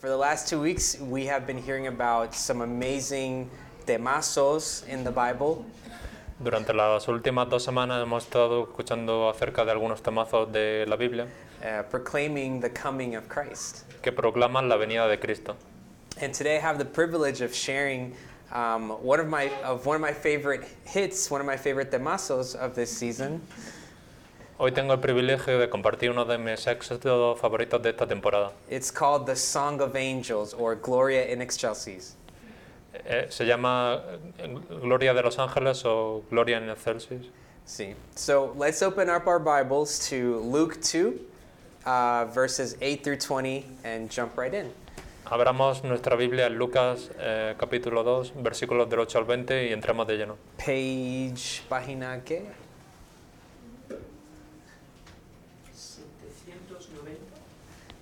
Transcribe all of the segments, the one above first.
For the last two weeks, we have been hearing about some amazing temazos in the Bible. Durante las últimas dos semanas hemos estado escuchando acerca de algunos temazos de la Biblia uh, proclaiming the coming of Christ. que proclaman la venida de Cristo. And today I have the privilege of sharing um, one of my of one of my favorite hits, one of my favorite temazos of this season. Hoy tengo el privilegio de compartir uno de mis éxitos favoritos de esta temporada. It's called the Song of Angels or Gloria in Excelsis. Eh, se llama eh, Gloria de los Ángeles o Gloria en Excelsis. See. So let's open up our Bibles to Luke 2, uh, verses 8 through 20, and jump right in. Abramos nuestra Biblia en Lucas eh, capítulo 2, versículos del 8 al 20 y entremos de lleno. Page, página, ¿qué?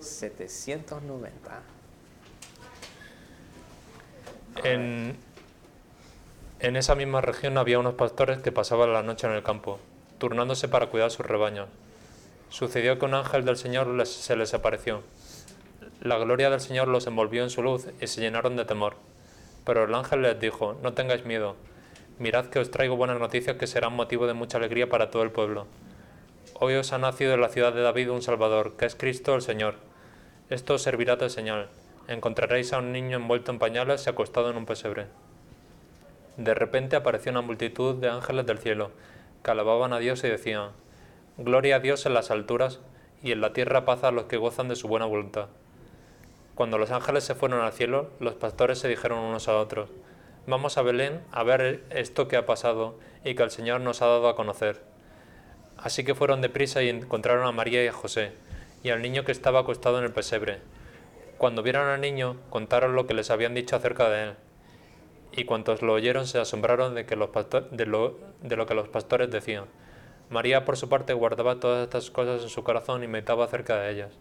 790. En, esa misma región había unos pastores que pasaban la noche en el campo, turnándose para cuidar sus rebaños. Sucedió que un ángel del Señor se les apareció. La gloria del Señor los envolvió en su luz y se llenaron de temor. Pero el ángel les dijo, no tengáis miedo, mirad que os traigo buenas noticias que serán motivo de mucha alegría para todo el pueblo. Hoy os ha nacido en la ciudad de David un Salvador, que es Cristo el Señor. Esto os servirá de señal. Encontraréis a un niño envuelto en pañales y acostado en un pesebre. De repente apareció una multitud de ángeles del cielo, que alababan a Dios y decían, Gloria a Dios en las alturas, y en la tierra paz a los que gozan de su buena voluntad. Cuando los ángeles se fueron al cielo, los pastores se dijeron unos a otros, Vamos a Belén a ver esto que ha pasado y que el Señor nos ha dado a conocer. Así que fueron deprisa y encontraron a María y a José, y al niño que estaba acostado en el pesebre. Cuando vieron al niño, contaron lo que les habían dicho acerca de él. Y cuantos lo oyeron se asombraron de, que de, lo, que los pastores decían. María, por su parte, guardaba todas estas cosas en su corazón y meditaba acerca de ellas.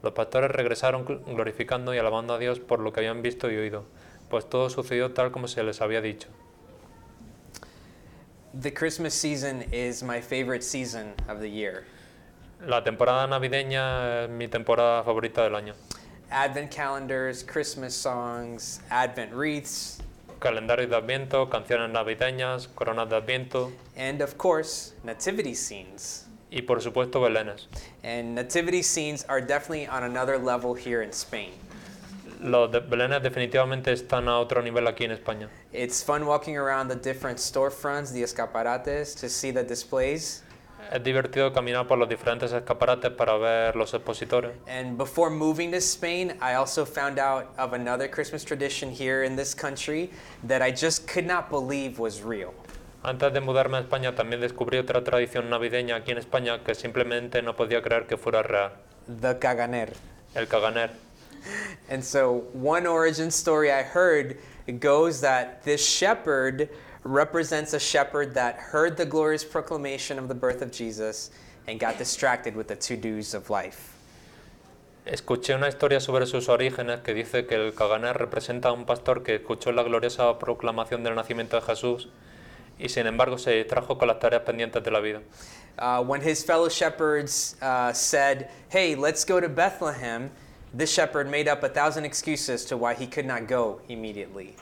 Los pastores regresaron gl- glorificando y alabando a Dios por lo que habían visto y oído, pues todo sucedió tal como se les había dicho. The Christmas season is my favorite season of the year. La temporada navideña es mi temporada favorita del año. Advent calendars, Christmas songs, Advent wreaths, Calendario de Adviento, canciones navideñas, coronas de Adviento and of course, nativity scenes. y por supuesto belenes. And nativity scenes are definitely on another level here in Spain. Los de- belenes definitivamente están a otro nivel aquí en España. It's fun walking around the different storefronts, the escaparates, to see the displays. Es divertido caminar por los diferentes escaparates para ver los expositores. And before moving to Spain, I also found out of another Christmas tradition here in this country that I just could not believe was real. Antes de mudarme a España también descubrí otra tradición navideña aquí en España que simplemente no podía creer que fuera real. The caganer. El caganer. And so, one origin story I heard goes that this shepherd represents a shepherd that heard the glorious proclamation of the birth of Jesus and got distracted with the to dos of life. Escuché una historia sobre sus orígenes que dice que el caganer representa a un pastor que escuchó la gloriosa proclamación del nacimiento de Jesús y sin embargo se distrajo con las tareas pendientes de la vida. Uh, when his fellow shepherds uh, said, Hey, let's go to Bethlehem, this shepherd made up a thousand excuses to why he could not go immediately.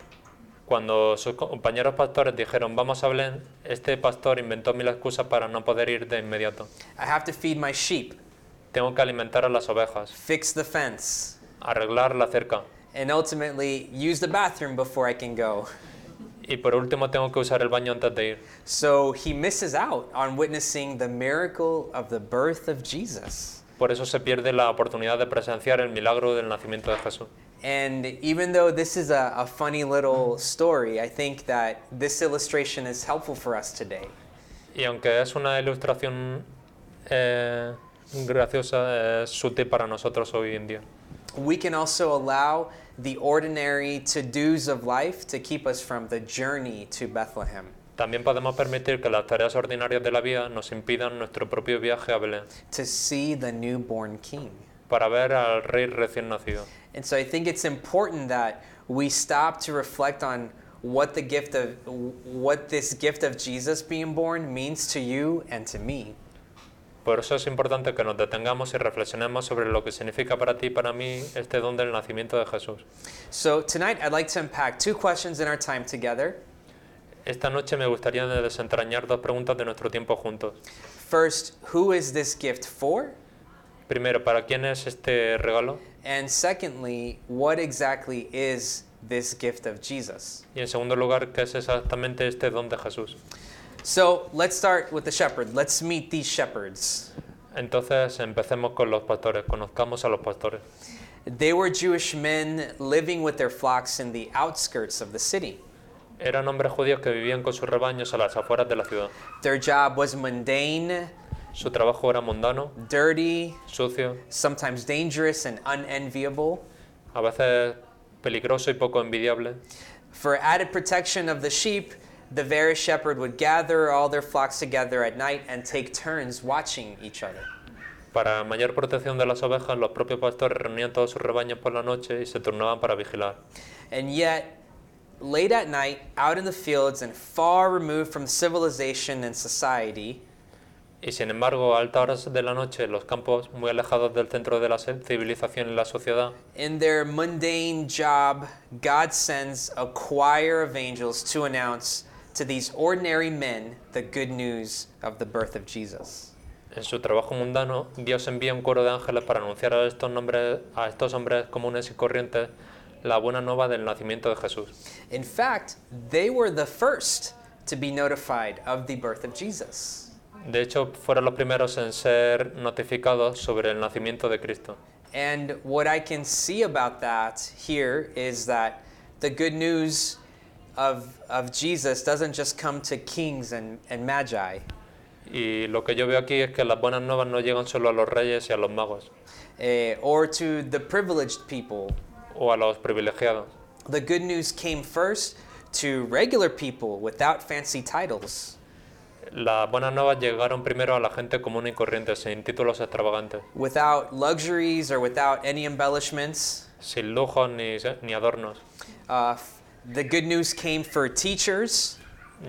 Cuando sus compañeros pastores dijeron vamos a Belén, este pastor inventó mil excusas para no poder ir de inmediato. I have to feed my sheep, Tengo que alimentar a las ovejas, fix the fence, arreglar la cerca and ultimately use the bathroom before I can go. y por último tengo que usar el baño antes de ir. So he misses out on witnessing the miracle of the birth of Jesus. Por eso se pierde la oportunidad de presenciar el milagro del nacimiento de Jesús. And even though this is a, a funny little story, I think that this illustration is helpful for us today. Y aunque es una ilustración eh, graciosa, es sutil para nosotros hoy en día. We can also allow the ordinary to dos of life to keep us from the journey to Bethlehem, También podemos permitir que las tareas ordinarias de la vida nos impidan nuestro propio viaje a Belén to see the newborn king. para ver al rey recién nacido. And so I think it's important that we stop to reflect on what the gift of what this gift of Jesus being born means to you and to me. Por eso es importante que nos detengamos y reflexionemos sobre lo que significa para ti y para mí este don del nacimiento de Jesús. So, tonight I'd like to unpack two questions in our time together. Esta noche me gustaría desentrañar dos preguntas de nuestro tiempo juntos. First, who is this gift for? Primero, ¿para quién es este regalo? And secondly, what exactly is this gift of Jesus? Y en segundo lugar, ¿qué es exactamente este don de Jesús? So, let's start with the shepherd. Let's meet these shepherds. Entonces, empecemos con los pastores, conozcamos a los pastores. They were Jewish men living with their flocks in the outskirts of the city. Eran hombres judíos que vivían con sus rebaños a las afueras de la ciudad. Their job was mundane, Su trabajo era mundano, dirty, sucio, sometimes dangerous, and unenviable. a veces peligroso y poco envidiable. For added protection of the sheep, the various shepherd would gather all their flocks together at night and take turns watching each other. Para mayor protección de las ovejas, los propios pastores reunían todos sus rebaños por la noche y se turnaban para vigilar. And yet, late at night, out in the fields and far removed from civilization and society, Y sin embargo, a altas horas de la noche, los campos muy alejados del centro de la civilización y la sociedad, in their mundane job, God sends a choir of angels to announce to these ordinary men the good news of the birth of Jesus. en su trabajo mundano, Dios envía un coro de ángeles para anunciar a estos, nombres, a estos hombres comunes y corrientes la buena nueva del nacimiento de Jesús. In fact, they were the first to be notified of the birth of Jesus. De hecho, fueron los primeros en ser notificados sobre el nacimiento de Cristo. And what I can see about that here is that the good news of, of Jesus doesn't just come to kings and, and magi, Y lo que yo veo aquí es que las buenas nuevas no llegan solo a los reyes y a los magos eh, or to the privileged people. o a los privilegiados. The good news came first to regular people without fancy titles, Las buenas nuevas llegaron primero a la gente común y corriente, sin títulos extravagantes, without luxuries or without any embellishments. sin lujos ni, ni adornos. Uh, the good news came for teachers,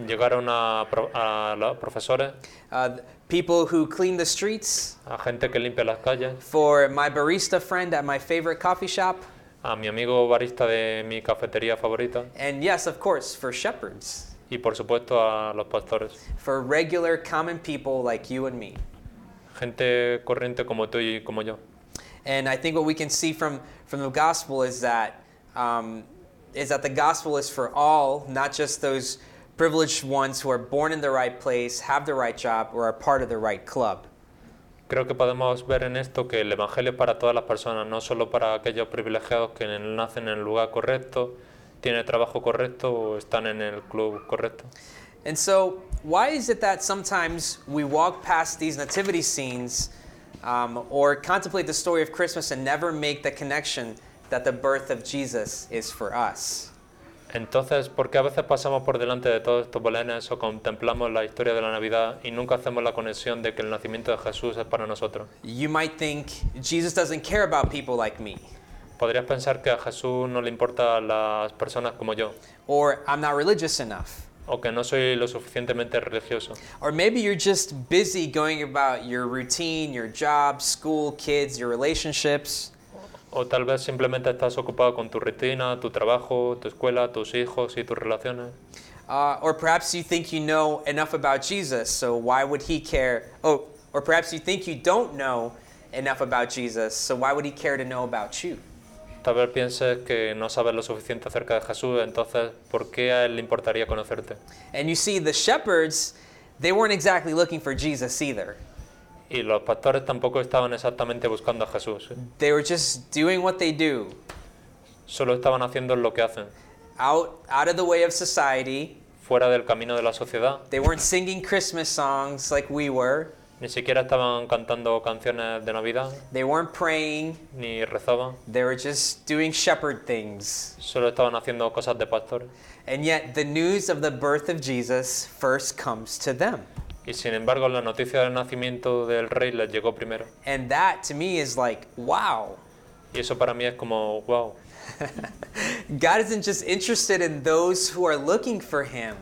Llegaron a, pro- a los profesores, uh, people who clean the streets, a gente que limpia las calles, for my barista friend at my favorite coffee shop, a mi amigo barista de mi cafetería favorita. And yes, of course, for shepherds, y por supuesto a los pastores. for regular common people like you and me. Gente corriente como tú y como yo. And I think what we can see from, from the gospel is that um, is that the gospel is for all, not just those privileged ones who are born in the right place, have the right job, or are part of the right club. Creo que podemos ver en esto que el Evangelio es para todas las personas, no solo para aquellos privilegiados que nacen en el lugar correcto, tienen trabajo correcto o están en el club correcto. And so, why is it that sometimes we walk past these nativity scenes um, or contemplate the story of Christmas and never make the connection that the birth of Jesus is for us? Entonces, ¿por qué a veces pasamos por delante de todos estos belenes o contemplamos la historia de la Navidad y nunca hacemos la conexión de que el nacimiento de Jesús es para nosotros? You might think Jesus doesn't care about people like me, Podrías pensar que a Jesús no le importan las personas como yo, or I'm not religious enough. o que no soy lo suficientemente religioso, Or maybe you're just busy going about your routine, your job, school, kids, your relationships. o tal vez simplemente estás ocupado con tu rutina, tu trabajo, tu escuela, tus hijos y tus relaciones. Uh, or perhaps you think you know enough about Jesus, so why would he care? Oh, or perhaps you think you don't know enough about Jesus, so why would he care to know about you? Tal vez pienses que no sabes lo suficiente acerca de Jesús, entonces, ¿por qué a él le importaría conocerte? And you see, the shepherds, they weren't exactly looking for Jesus either. Y los pastores tampoco estaban exactamente buscando a Jesús, ¿eh? They were just doing what they do, solo estaban haciendo lo que hacen, out, out of the way of society. fuera del camino de la sociedad. They weren't singing Christmas songs like we were. Ni siquiera estaban cantando canciones de Navidad, They weren't praying. ni rezaban, They were just doing shepherd things. solo estaban haciendo cosas de pastores. And yet, the news of the birth of Jesus first comes to them. Y sin embargo, la noticia del nacimiento del rey les llegó primero. And that to me is like, wow. Y eso para mí es como, wow. God isn't just interested in those who are looking for Him,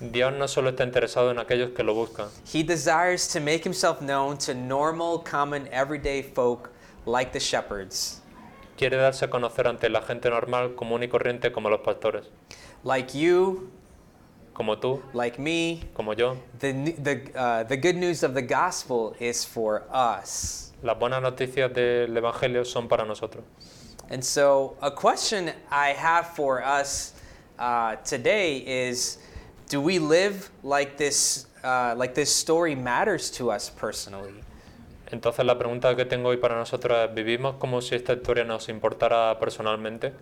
Dios no solo está interesado en aquellos que lo buscan, He desires to make himself known to normal, common, everyday folk like the shepherds, quiere darse a conocer ante la gente normal, común y corriente como los pastores, like you, como tú, like me. como yo. The, the, uh, the good news of the gospel is for us. Las buenas noticias del Evangelio son para nosotros. And so, a question I have for us uh, today is do we live like this, uh, like this story matters to us personally? Entonces la pregunta que tengo hoy para nosotros es, ¿vivimos como si esta historia nos importara personalmente?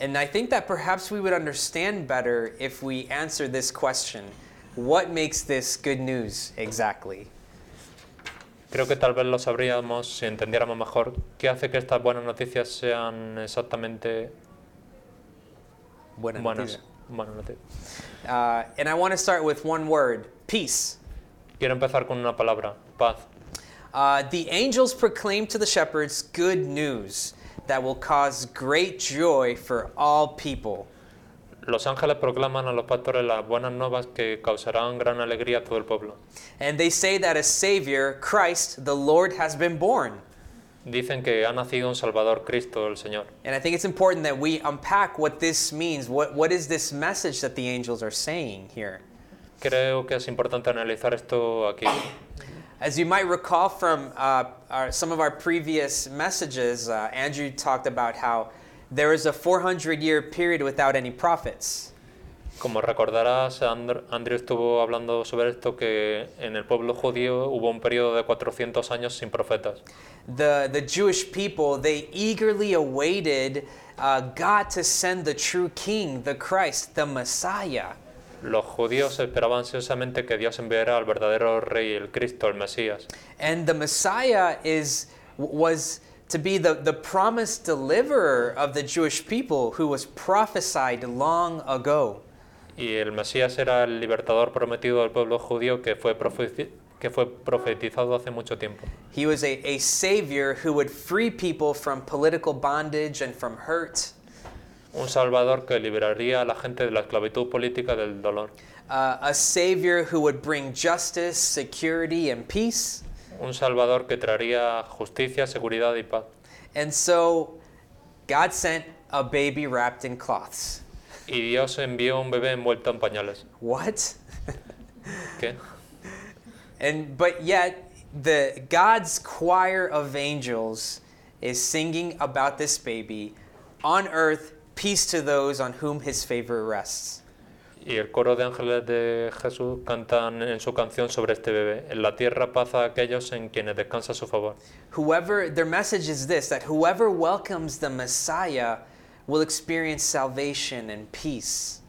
And I think that perhaps we would understand better if we answer this question What makes this good news exactly? Creo que tal vez lo sabríamos si entendiéramos mejor qué hace que estas buenas noticias sean exactamente Buena buenas, buenas Uh, and I want to start with one word peace. Quiero empezar con una palabra, paz. Uh, the angels proclaim to the shepherds good news that will cause great joy for all people. Los ángeles proclaman a los pastores las buenas nuevas que causarán gran alegría a todo el pueblo. And they say that a Savior, Christ, the Lord, has been born. Dicen que ha nacido un Salvador, Cristo el Señor. And I think it's important that we unpack what this means. What, what is this message that the angels are saying here? Creo que es importante analizar esto aquí. As you might recall from uh, our, some of our previous messages, uh, Andrew talked about how there was a 400 year period without any prophets. Como recordarás, Andr- Andrew estuvo hablando sobre esto que en el pueblo judío hubo un periodo de 400 años sin profetas. The, the Jewish people, they eagerly awaited uh, God to send the true king, the Christ, the Messiah. Los judíos esperaban ansiosamente que Dios enviara al verdadero rey, el Cristo, el Mesías. And the Messiah is, was to be the, the promised deliverer of the Jewish people who was prophesied long ago. Y el Mesías era el libertador prometido del pueblo judío que fue, que fue profetizado hace mucho tiempo. He was a, a savior who would free people from political bondage and from hurt. Un Salvador que liberaría a la gente de la esclavitud política del dolor. Uh, a savior who would bring justice, security, and peace. Un Salvador que traería justicia, seguridad y paz. And so God sent a baby wrapped in cloths. Y Dios envió un bebé envuelto en pañales. What? ¿Qué? And but yet the God's choir of angels is singing about this baby on earth peace to those on whom his favor rests. Y el coro de ángeles de Jesús cantan en su canción sobre este bebé. En la tierra paz a aquellos en quienes descansa su favor. Whoever their message is this that whoever welcomes the Messiah will experience salvation and peace.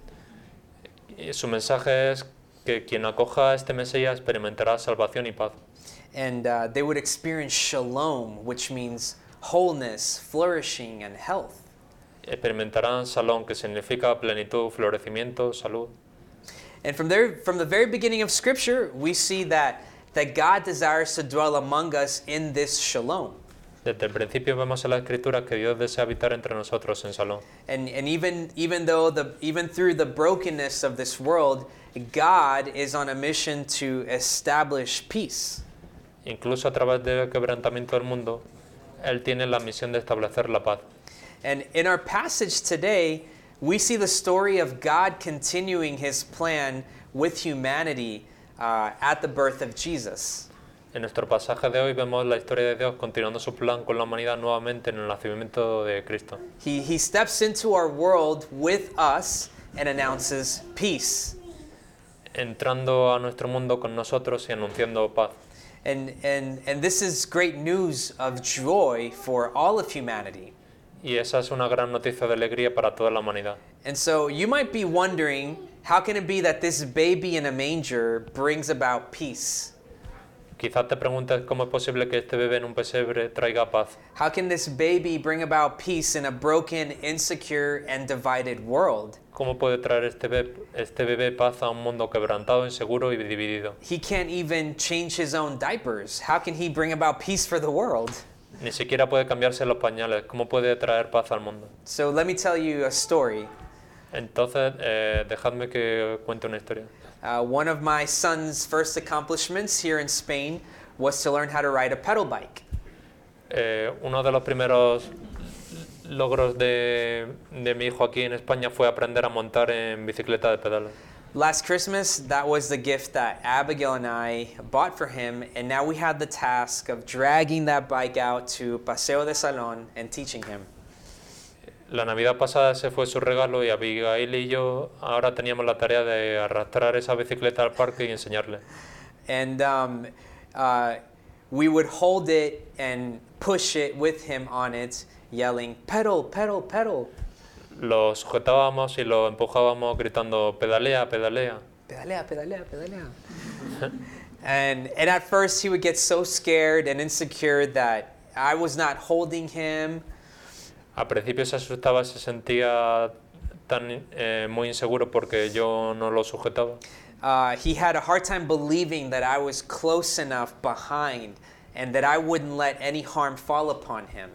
Su mensaje es que quien acoja este Mesías experimentará salvación y paz. And uh, they would experience shalom, which means wholeness, flourishing, and health. Experimentarán salón, que significa plenitud, florecimiento, salud. And from there, from the very beginning of Scripture, we see that that God desires to dwell among us in this shalom. Desde el principio vemos en la Escritura que Dios desea habitar entre nosotros en salón. And, and even, even though the even through the brokenness of this world, God is on a mission to establish peace. Incluso a través del quebrantamiento del mundo, Él tiene la misión de establecer la paz. And in our passage today, we see the story of God continuing his plan with humanity uh, at the birth of Jesus. En nuestro pasaje de hoy vemos la historia de Dios continuando su plan con la humanidad nuevamente en el nacimiento de Cristo. He, he steps into our world with us and announces peace. Entrando a nuestro mundo con nosotros y anunciando paz. And, and, and this is great news of joy for all of humanity. Y esa es una gran noticia de alegría para toda la humanidad. And so you might be wondering how can it be that this baby in a manger brings about peace? Quizás te preguntes cómo es posible que este bebé en un pesebre traiga paz. How can this baby bring about peace in a broken, insecure, and divided world? ¿Cómo puede traer este bebé, este bebé paz a un mundo quebrantado, inseguro y dividido? He can't even change his own diapers. How can he bring about peace for the world? Ni siquiera puede cambiarse los pañales. ¿Cómo puede traer paz al mundo? So let me tell you a story. Entonces, eh, dejadme que cuente una historia. Uh, one of my son's first accomplishments here in Spain was to learn how to ride a pedal bike. Eh, uno de los primeros logros de, de mi hijo aquí en España fue aprender a montar en bicicleta de pedales. Last Christmas, that was the gift that Abigail and I bought for him, and now we had the task of dragging that bike out to Paseo de Salón and teaching him. La Navidad pasada ese fue su regalo y Abigail y yo ahora teníamos la tarea de arrastrar esa bicicleta al parque y enseñarle. And um, uh, we would hold it and push it with him on it, yelling, pedal, pedal, pedal. Lo sujetábamos y lo empujábamos gritando pedalea, pedalea. Pedalea, pedalea, pedalea. and, and at first, he would get so scared and insecure that I was not holding him. Al principio se asustaba, se sentía tan eh, muy inseguro porque yo no lo sujetaba. Uh, he had a hard time believing that I was close enough behind and that I wouldn't let any harm fall upon him.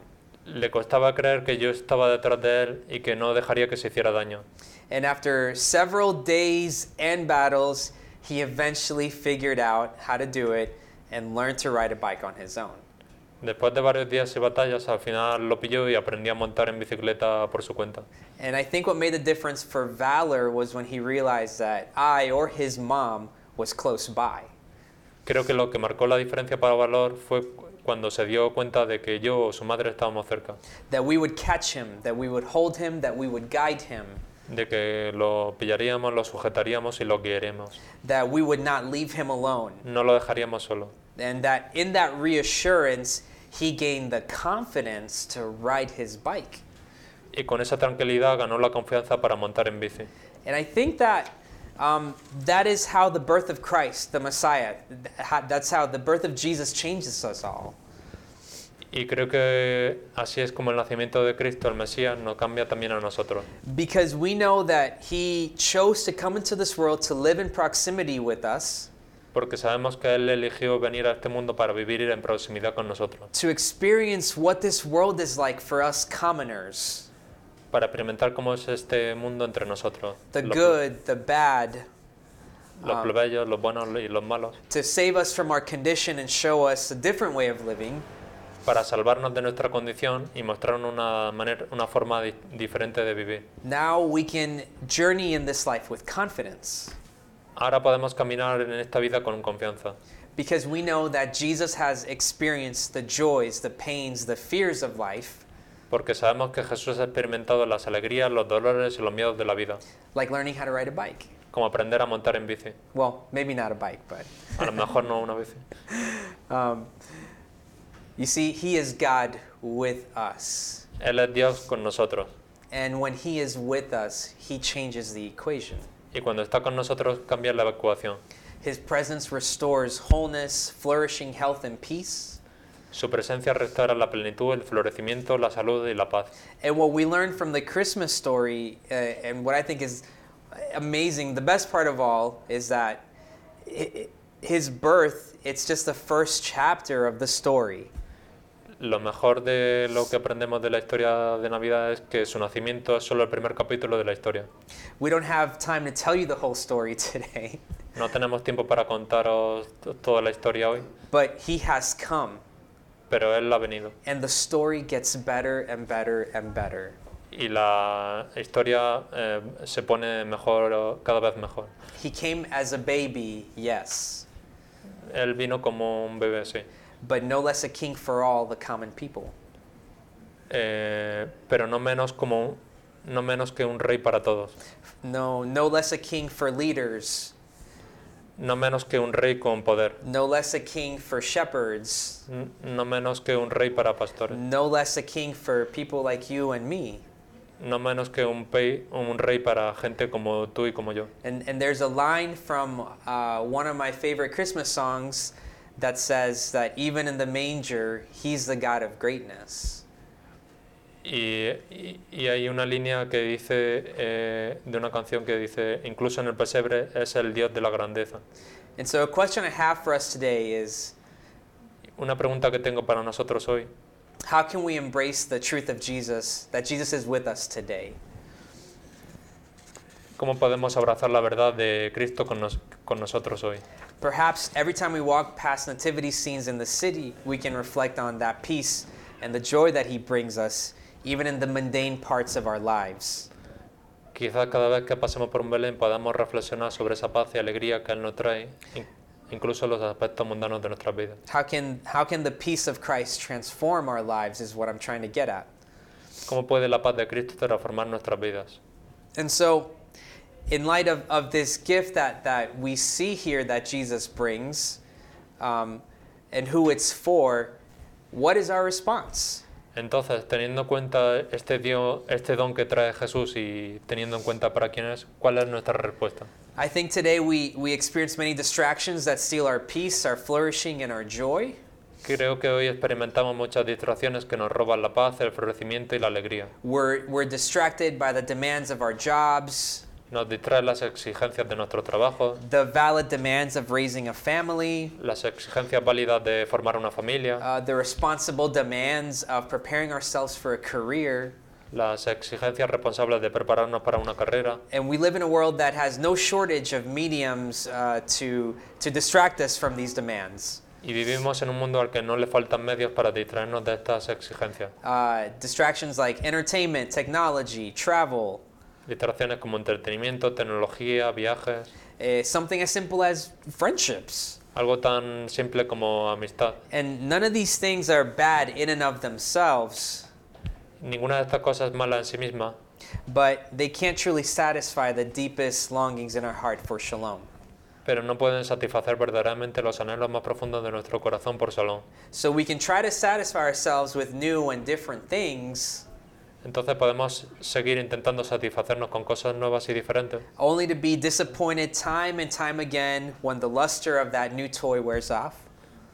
Le costaba creer que yo estaba detrás de él y que no dejaría que se hiciera daño. And after several days and battles, he eventually figured out how to do it and learned to ride a bike on his own. Después de varios días y batallas, al final lo pilló y aprendí a montar en bicicleta por su cuenta. And I think what made the difference for Valor was when he realized that I or his mom was close by. Creo que lo que marcó la diferencia para Valor fue cuando se dio cuenta de que yo o su madre estábamos cerca, That we would catch him, that we would hold him, that we would guide him, de que lo pillaríamos, lo sujetaríamos y lo guiaríamos. that we would not leave him alone. No lo dejaríamos solo. And that in that reassurance, he gained the confidence to ride his bike. Y con esa tranquilidad ganó la confianza para montar en bici. And I think that um, that is how the birth of Christ, the Messiah, that's how the birth of Jesus changes us all. Y creo que así es como el nacimiento de Cristo, el Mesías, nos cambia también a nosotros. Because we know that he chose to come into this world to live in proximity with us, Porque sabemos que Él eligió venir a este mundo para vivir en proximidad con nosotros, to experience what this world is like for us commoners. Para experimentar cómo es este mundo entre nosotros, the los, good, the bad, los um, plebeyos, los buenos y los malos, to save us from our condition and show us a different way of living. para salvarnos de nuestra condición y mostrarnos una, manera, una forma di- diferente de vivir. Now we can journey in this life with confidence Ahora podemos caminar en esta vida con confianza, because we know that Jesus has experienced the joys, the pains, the fears of life, porque sabemos que Jesús ha experimentado las alegrías, los dolores y los miedos de la vida, like learning how to ride a bike. como aprender a montar en bici. Well, maybe not a bike, but A lo mejor no una bici. um, you see, He is God with us. Él es Dios con nosotros. And when He is with us, He changes the equation. Y cuando está con nosotros cambia la ecuación. His presence restores wholeness, flourishing health, and peace. Su presencia restaura la plenitud, el florecimiento, la salud y la paz. And what we learn from the Christmas story, uh, and what I think is amazing, the best part of all, is that his birth, it's just the first chapter of the story. Lo mejor de lo que aprendemos de la historia de Navidad es que su nacimiento es solo el primer capítulo de la historia. We don't have time to tell you the whole story today, No tenemos tiempo para contaros toda la historia hoy, but he has come, pero Él ha venido. and the story gets better and better and better. Y la historia eh, se pone mejor, cada vez mejor. He came as a baby, yes, Él vino como un bebé, sí. But no less a king for all the common people. Eh, pero no menos, como, no menos que un rey para todos. No, no less a king for leaders, No menos que un rey con poder. no less a king for shepherds, N- No menos que un rey para pastores. no less a king for people like you and me. No menos que un, pei- un rey para gente como tú y como yo. And, and there's a line from uh, one of my favorite Christmas songs that says that even in the manger, he's the God of greatness. Y, y- y hay una línea que dice, eh, de una canción que dice, incluso en el pesebre es el Dios de la grandeza. And so, a question I have for us today is Una pregunta que tengo para nosotros hoy, how can we embrace the truth of Jesus, that Jesus is with us today? ¿Cómo podemos abrazar la verdad de Cristo con nos- con nosotros hoy. Perhaps every time we walk past nativity scenes in the city, we can reflect on that peace and the joy that He brings us, even in the mundane parts of our lives. Quizás cada vez que pasemos por un Belén podamos reflexionar sobre esa paz y alegría que Él nos trae, in- incluso los aspectos mundanos de nuestras vidas. How can, how can the peace of Christ transform our lives, is what I'm trying to get at. ¿Cómo puede la paz de Cristo transformar nuestras vidas? And so, in light of, of this gift that, that we see here that Jesus brings um, and who it's for, what is our response? Entonces, teniendo en cuenta este, dio- este don que trae Jesús y teniendo en cuenta para quién es, ¿cuál es nuestra respuesta? I think today we, we experience many distractions that steal our peace, our flourishing, and our joy. Creo que hoy experimentamos muchas distracciones que nos roban la paz, el florecimiento y la alegría. We're, we're distracted by the demands of our jobs, Nos distraen las exigencias de nuestro trabajo, the valid demands of raising a family, las exigencias válidas de formar una familia, uh, the responsible demands of preparing ourselves for a career. las exigencias responsables de prepararnos para una carrera. And we live in a world that has no shortage of mediums uh, to, to distract us from these demands. Y vivimos en un mundo al que no le faltan medios para distraernos de estas exigencias. Uh, distractions like entertainment, technology, travel, Distracciones como entretenimiento, tecnología, viajes, uh, something as simple as friendships. algo tan simple como amistad. And none of these things are bad in and of themselves, Ninguna de estas cosas es mala en sí misma, but they can't truly satisfy the deepest longings in our heart for shalom. pero no pueden satisfacer verdaderamente los anhelos más profundos de nuestro corazón por salón. So we can try to satisfy ourselves with new and different things, Entonces podemos seguir intentando satisfacernos con cosas nuevas y diferentes, only to be disappointed time and time again when the luster of that new toy wears off.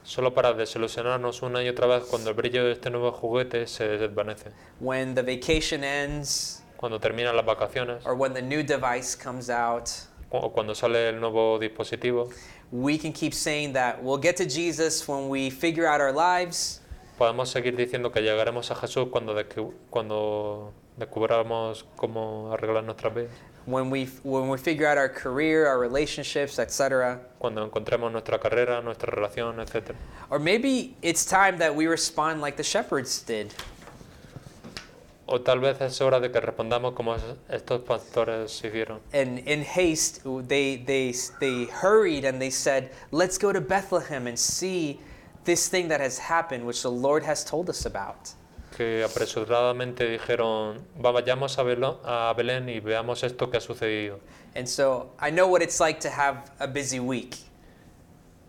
solo para desilusionarnos una y otra vez cuando el brillo de este nuevo juguete se desvanece, when the vacation ends cuando terminan las vacaciones or when the new device comes out, o cuando sale el nuevo dispositivo. we can keep saying that we'll get to Jesus when we figure out our lives, Podemos seguir diciendo que llegaremos a Jesús cuando, descu- cuando descubramos cómo arreglar nuestras vidas, when we when we figure out our career, our relationships, etc. cuando encontremos nuestra carrera, nuestra relación, etc. Or maybe it's time that we respond like the shepherds did. O tal vez es hora de que respondamos como es- estos pastores hicieron. And in haste, they they they hurried and they said, "Let's go to Bethlehem and see this thing that has happened, which the Lord has told us about." Que apresuradamente dijeron, "Va, vayamos a, Belo- a Belén y veamos esto que ha sucedido. And so I know what it's like to have a busy week.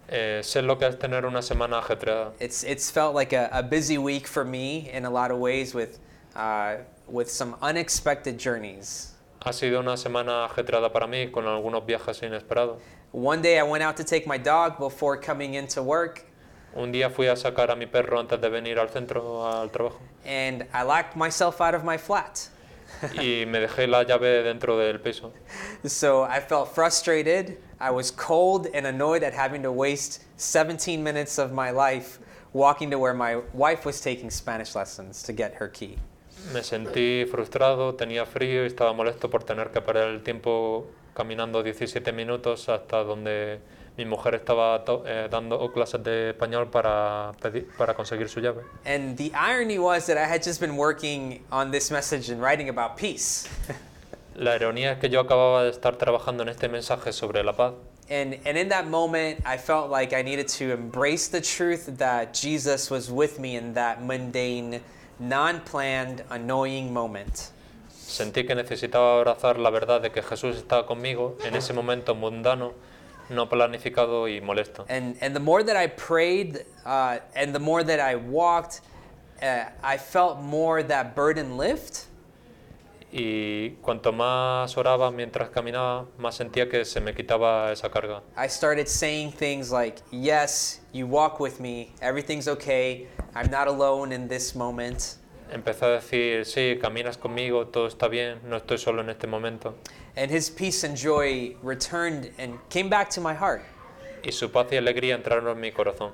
Eh, sé lo que es tener una semana ajetreada. It's it's felt like a, a busy week for me in a lot of ways with uh, with some unexpected journeys. Ha sido una semana ajetreada para mí con algunos viajes inesperados. One day I went out to take my dog before coming into work, Un día fui a sacar a mi perro antes de venir al centro al trabajo and I locked myself out of my flat. y me dejé la llave dentro del piso. So I felt frustrated. I was cold and annoyed at having to waste 17 minutes of my life walking to where my wife was taking Spanish lessons to get her key. Me sentí frustrado, tenía frío y estaba molesto por tener que perder el tiempo caminando 17 minutos hasta donde mi mujer estaba eh, dando clases de español para, pedir- para conseguir su llave. And the irony was that I had just been working on this message and writing about peace. La ironía es que yo acababa de estar trabajando en este mensaje sobre la paz And, and in that moment, I felt like I needed to embrace the truth that Jesus was with me in that mundane, non planned, annoying moment. Sentí que necesitaba abrazar la verdad de que Jesús estaba conmigo en ese momento mundano, no planificado y molesto. And, and the more that I prayed uh, and the more that I walked, uh, I felt more that burden lift. Y cuanto más oraba mientras caminaba, más sentía que se me quitaba esa carga. I started saying things like, Yes, you walk with me, everything's okay, I'm not alone in this moment. Empecé a decir, sí, caminas conmigo, todo está bien, no estoy solo en este momento. And his peace and joy returned and came back to my heart. Y su paz y alegría entraron en mi corazón.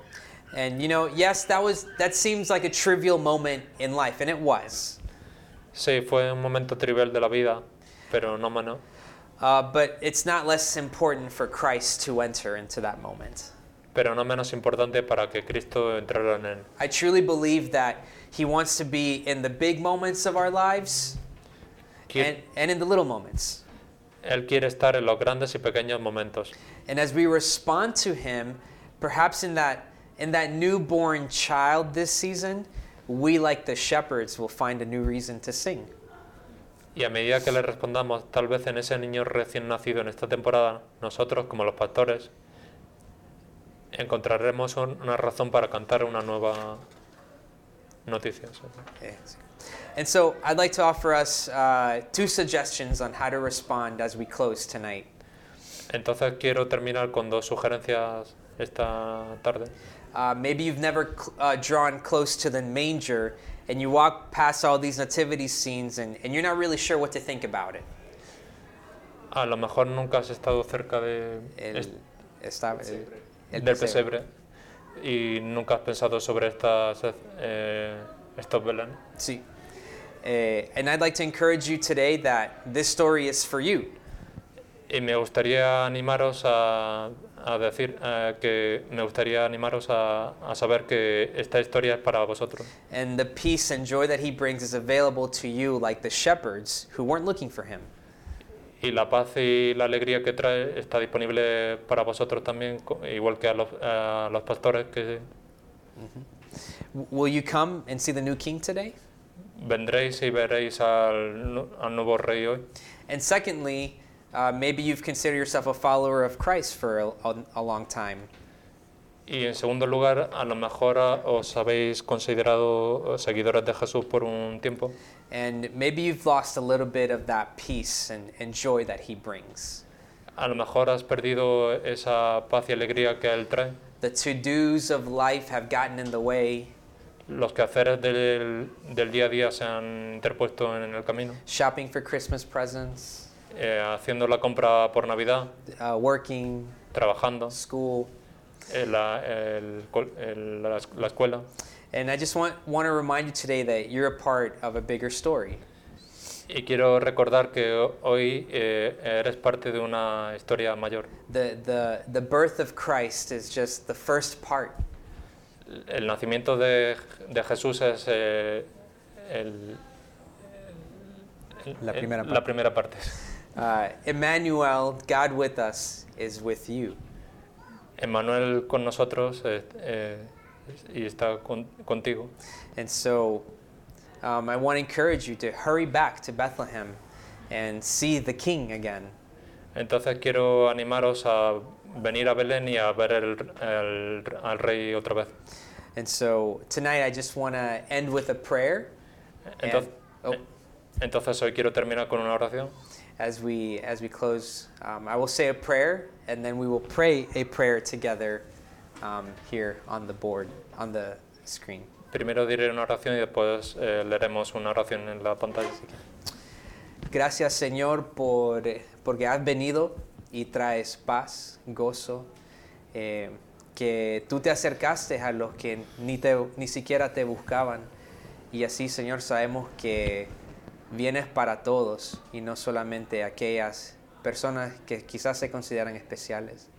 And you know, yes, that was that seems like a trivial moment in life, and it was. Sí, fue un momento trivial de la vida, pero no menos. Uh, but it's not less important for Christ to enter into that moment. Pero no menos importante para que Cristo entrara en él. I truly believe that He wants to be in the big moments of our lives and, and in the little moments. Él quiere estar en los grandes y pequeños momentos. And as we respond to Him, perhaps in that, in that newborn child this season, we, like the shepherds, will find a new reason to sing. Y a medida que le respondamos, tal vez en ese niño recién nacido en esta temporada, nosotros, como los pastores, encontraremos un- una razón para cantar una nueva noticia. sí. And so I'd like to offer us uh, two suggestions on how to respond as we close tonight. Entonces quiero terminar con dos sugerencias esta tarde. Uh, maybe you've never uh, drawn close to the manger and you walk past all these nativity scenes and, and you're not really sure what to think about it. A lo mejor nunca has estado cerca de, El, el- el del pesebre y nunca has pensado sobre estas, eh, estos. Sí. Eh, and I'd like to encourage you today that this story is for you. Y me gustaría animaros a, a decir eh, que me gustaría animaros a, a saber que esta historia es para vosotros And the peace and joy that he brings is available to you like the shepherds who weren't looking for him. Y la paz y la alegría que trae está disponible para vosotros también, igual que a los, a los pastores que W- will you come and see the new king today? vendréis y veréis al, al nuevo rey hoy. And secondly, uh, maybe you've considered yourself a follower of Christ for a, a, a long time. Y en segundo lugar, a lo mejor ah, os habéis considerado eh, seguidores de Jesús por un tiempo And maybe you've lost a little bit of that peace and, and joy that he brings. A lo mejor has perdido esa paz y alegría que Él trae. The to dos of life have gotten in the way. Los quehaceres del, del día a día se han interpuesto en el camino. Shopping for Christmas presents, Eh, haciendo la compra por Navidad, uh, working, trabajando, school. en la, el el- la, la escuela. And I just want, want to remind you today that you're a part of a bigger story. Y quiero recordar que ho- hoy eh, eres parte de una historia mayor. The, the, the birth of Christ is just the first part. El nacimiento de, de Jesús es eh, el- el- La el- primera la parte. primera parte. Uh, Emmanuel, God with us, is with you. Emmanuel con nosotros eh, eh, y está con- contigo. And so um, I want to encourage you to hurry back to Bethlehem and see the king again. Entonces quiero animaros a venir a Belén y a ver el, el- al rey otra vez. And so tonight I just want to end with a prayer. And, Entonces, oh, entonces hoy quiero terminar con una oración. as we as we close, um, I will say a prayer, and then we will pray a prayer together um, here on the board on the screen. Primero diré una oración y después eh, leeremos una oración en la pantalla. Gracias Señor por, porque has venido y traes paz, gozo, eh, que tú te acercaste a los que ni, te, ni siquiera te buscaban. Y así Señor sabemos que vienes para todos y no solamente aquellas personas que quizás se consideran especiales.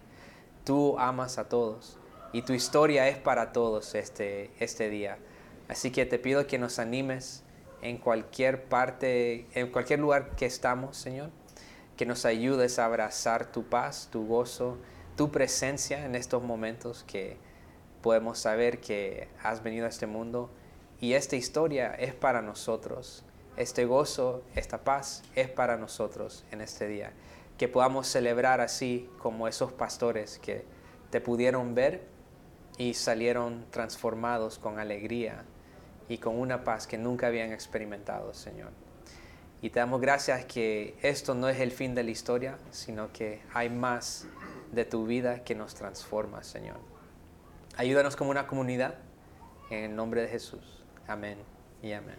Tú amas a todos y tu historia es para todos este, este día. Así que te pido que nos animes en cualquier parte, en cualquier lugar que estamos, Señor, que nos ayudes a abrazar tu paz, tu gozo, tu presencia en estos momentos que podemos saber que has venido a este mundo y esta historia es para nosotros. Este gozo, esta paz es para nosotros en este día. Que podamos celebrar así como esos pastores que te pudieron ver y salieron transformados con alegría y con una paz que nunca habían experimentado, Señor. Y te damos gracias que esto no es el fin de la historia, sino que hay más de tu vida que nos transforma, Señor. Ayúdanos como una comunidad, en el nombre de Jesús. Amén y amén.